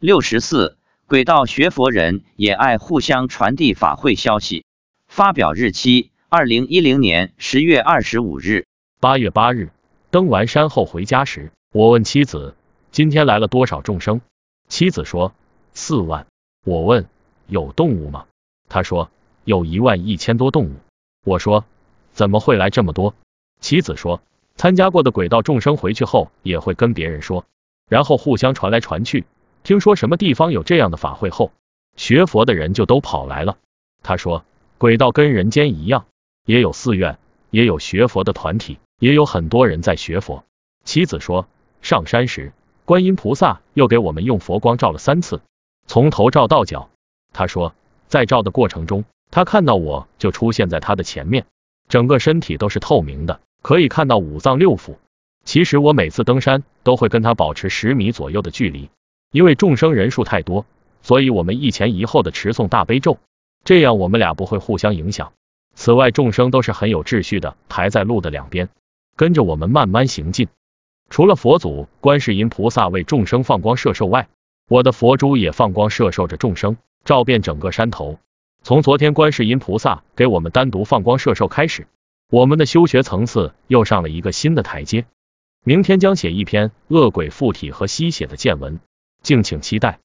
六十四，轨道学佛人也爱互相传递法会消息。发表日期：二零一零年十月二十五日。八月八日，登完山后回家时，我问妻子：“今天来了多少众生？”妻子说：“四万。”我问：“有动物吗？”他说：“有一万一千多动物。”我说：“怎么会来这么多？”妻子说：“参加过的轨道众生回去后也会跟别人说，然后互相传来传去。”听说什么地方有这样的法会后，学佛的人就都跑来了。他说，鬼道跟人间一样，也有寺院，也有学佛的团体，也有很多人在学佛。妻子说，上山时，观音菩萨又给我们用佛光照了三次，从头照到脚。他说，在照的过程中，他看到我就出现在他的前面，整个身体都是透明的，可以看到五脏六腑。其实我每次登山都会跟他保持十米左右的距离。因为众生人数太多，所以我们一前一后的持诵大悲咒，这样我们俩不会互相影响。此外，众生都是很有秩序的，排在路的两边，跟着我们慢慢行进。除了佛祖、观世音菩萨为众生放光摄受外，我的佛珠也放光摄受着众生，照遍整个山头。从昨天观世音菩萨给我们单独放光摄受开始，我们的修学层次又上了一个新的台阶。明天将写一篇恶鬼附体和吸血的见闻。敬请期待。